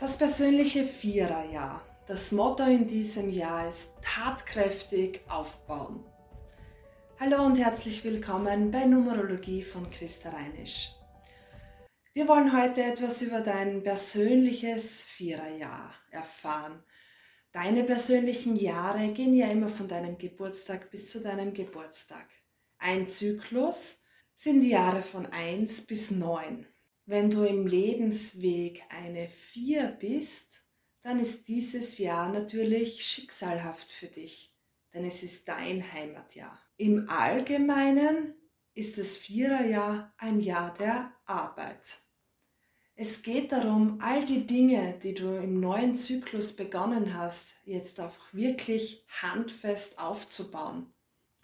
Das persönliche Viererjahr. Das Motto in diesem Jahr ist tatkräftig aufbauen. Hallo und herzlich willkommen bei Numerologie von Christa Reinisch. Wir wollen heute etwas über dein persönliches Viererjahr erfahren. Deine persönlichen Jahre gehen ja immer von deinem Geburtstag bis zu deinem Geburtstag. Ein Zyklus sind die Jahre von 1 bis 9. Wenn du im Lebensweg eine 4 bist, dann ist dieses Jahr natürlich schicksalhaft für dich, denn es ist dein Heimatjahr. Im Allgemeinen ist das Viererjahr ein Jahr der Arbeit. Es geht darum, all die Dinge, die du im neuen Zyklus begonnen hast, jetzt auch wirklich handfest aufzubauen.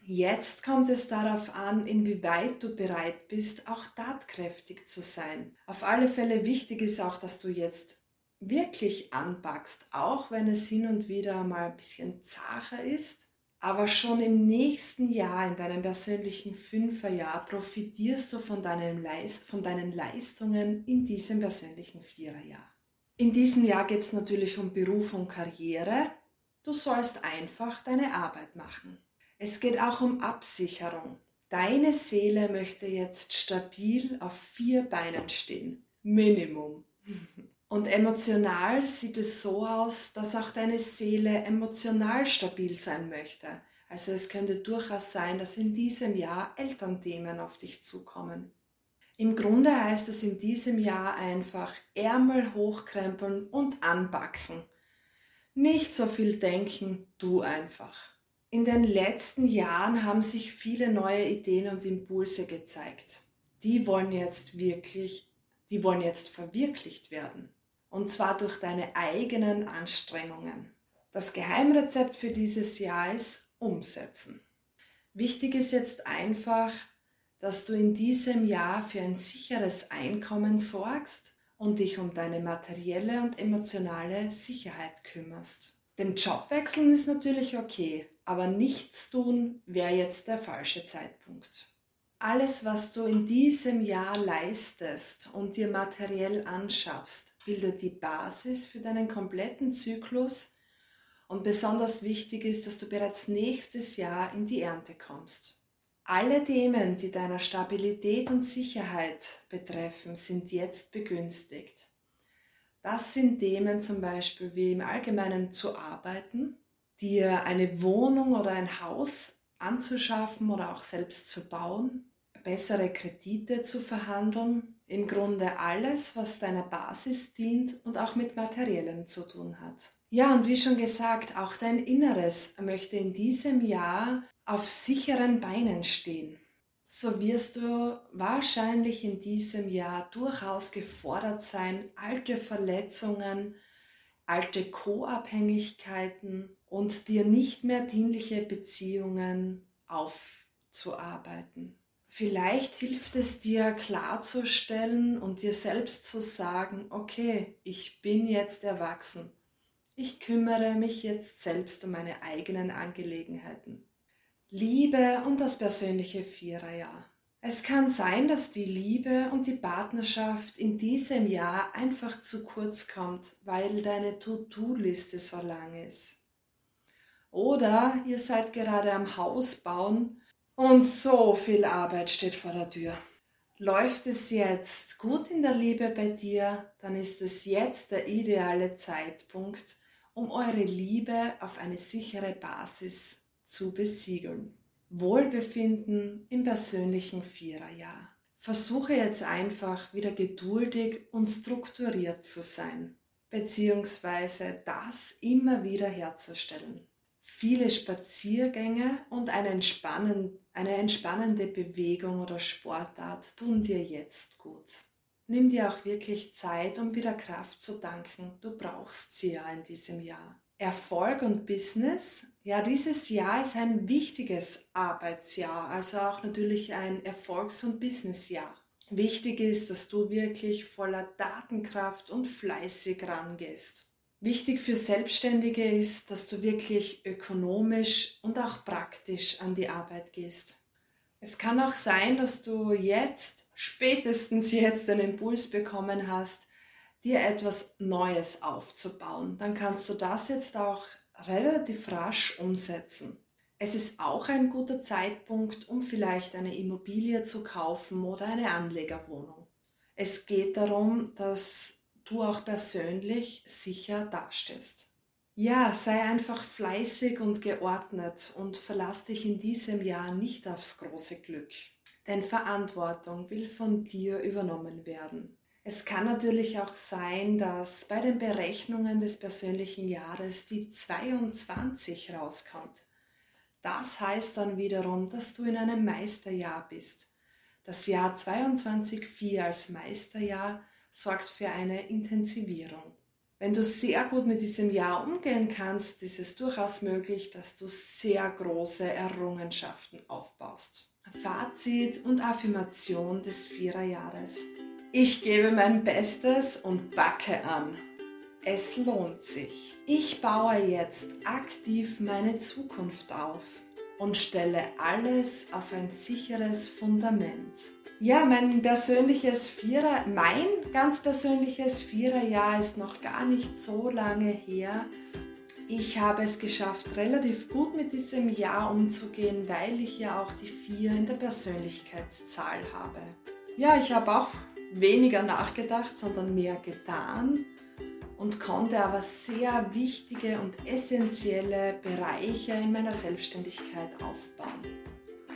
Jetzt kommt es darauf an, inwieweit du bereit bist, auch tatkräftig zu sein. Auf alle Fälle wichtig ist auch, dass du jetzt wirklich anpackst, auch wenn es hin und wieder mal ein bisschen zacher ist. Aber schon im nächsten Jahr, in deinem persönlichen Fünferjahr, profitierst du von von deinen Leistungen in diesem persönlichen Viererjahr. In diesem Jahr geht es natürlich um Beruf und Karriere. Du sollst einfach deine Arbeit machen. Es geht auch um Absicherung. Deine Seele möchte jetzt stabil auf vier Beinen stehen. Minimum. Und emotional sieht es so aus, dass auch deine Seele emotional stabil sein möchte. Also es könnte durchaus sein, dass in diesem Jahr Elternthemen auf dich zukommen. Im Grunde heißt es in diesem Jahr einfach Ärmel hochkrempeln und anbacken. Nicht so viel denken, du einfach. In den letzten Jahren haben sich viele neue Ideen und Impulse gezeigt. Die wollen jetzt wirklich, die wollen jetzt verwirklicht werden. Und zwar durch deine eigenen Anstrengungen. Das Geheimrezept für dieses Jahr ist umsetzen. Wichtig ist jetzt einfach, dass du in diesem Jahr für ein sicheres Einkommen sorgst und dich um deine materielle und emotionale Sicherheit kümmerst. Den Job wechseln ist natürlich okay, aber nichts tun wäre jetzt der falsche Zeitpunkt. Alles, was du in diesem Jahr leistest und dir materiell anschaffst, bildet die Basis für deinen kompletten Zyklus und besonders wichtig ist, dass du bereits nächstes Jahr in die Ernte kommst. Alle Themen, die deiner Stabilität und Sicherheit betreffen, sind jetzt begünstigt. Das sind Themen zum Beispiel wie im Allgemeinen zu arbeiten, dir eine Wohnung oder ein Haus anzuschaffen oder auch selbst zu bauen, bessere Kredite zu verhandeln, im Grunde alles, was deiner Basis dient und auch mit Materiellen zu tun hat. Ja, und wie schon gesagt, auch dein Inneres möchte in diesem Jahr auf sicheren Beinen stehen. So wirst du wahrscheinlich in diesem Jahr durchaus gefordert sein, alte Verletzungen, alte Co-Abhängigkeiten und dir nicht mehr dienliche Beziehungen aufzuarbeiten. Vielleicht hilft es dir klarzustellen und dir selbst zu sagen, okay, ich bin jetzt erwachsen. Ich kümmere mich jetzt selbst um meine eigenen Angelegenheiten. Liebe und das persönliche Viererjahr. Es kann sein, dass die Liebe und die Partnerschaft in diesem Jahr einfach zu kurz kommt, weil deine To-Do-Liste so lang ist. Oder ihr seid gerade am Haus bauen und so viel Arbeit steht vor der Tür. Läuft es jetzt gut in der Liebe bei dir, dann ist es jetzt der ideale Zeitpunkt, um eure Liebe auf eine sichere Basis zu besiegeln. Wohlbefinden im persönlichen Viererjahr. Versuche jetzt einfach wieder geduldig und strukturiert zu sein, beziehungsweise das immer wieder herzustellen viele Spaziergänge und eine, entspannen, eine entspannende Bewegung oder Sportart tun dir jetzt gut. Nimm dir auch wirklich Zeit, um wieder Kraft zu danken. Du brauchst sie ja in diesem Jahr. Erfolg und Business. Ja, dieses Jahr ist ein wichtiges Arbeitsjahr, also auch natürlich ein Erfolgs- und Businessjahr. Wichtig ist, dass du wirklich voller Datenkraft und fleißig rangehst. Wichtig für Selbstständige ist, dass du wirklich ökonomisch und auch praktisch an die Arbeit gehst. Es kann auch sein, dass du jetzt, spätestens jetzt, den Impuls bekommen hast, dir etwas Neues aufzubauen, dann kannst du das jetzt auch relativ rasch umsetzen. Es ist auch ein guter Zeitpunkt, um vielleicht eine Immobilie zu kaufen oder eine Anlegerwohnung. Es geht darum, dass du auch persönlich sicher dastehst. Ja, sei einfach fleißig und geordnet und verlass dich in diesem Jahr nicht aufs große Glück. Denn Verantwortung will von dir übernommen werden. Es kann natürlich auch sein, dass bei den Berechnungen des persönlichen Jahres die 22 rauskommt. Das heißt dann wiederum, dass du in einem Meisterjahr bist. Das Jahr 22.4 als Meisterjahr sorgt für eine Intensivierung. Wenn du sehr gut mit diesem Jahr umgehen kannst, ist es durchaus möglich, dass du sehr große Errungenschaften aufbaust. Fazit und Affirmation des Viererjahres. Ich gebe mein Bestes und backe an. Es lohnt sich. Ich baue jetzt aktiv meine Zukunft auf und stelle alles auf ein sicheres Fundament. Ja, mein persönliches Vierer, mein ganz persönliches Viererjahr ist noch gar nicht so lange her. Ich habe es geschafft, relativ gut mit diesem Jahr umzugehen, weil ich ja auch die Vier in der Persönlichkeitszahl habe. Ja, ich habe auch weniger nachgedacht, sondern mehr getan und konnte aber sehr wichtige und essentielle Bereiche in meiner Selbstständigkeit aufbauen.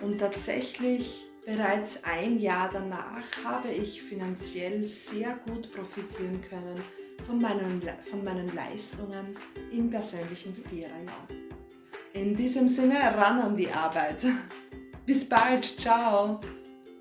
Und tatsächlich bereits ein Jahr danach habe ich finanziell sehr gut profitieren können von meinen, von meinen Leistungen im persönlichen Viererjahr. In diesem Sinne ran an die Arbeit. Bis bald, ciao!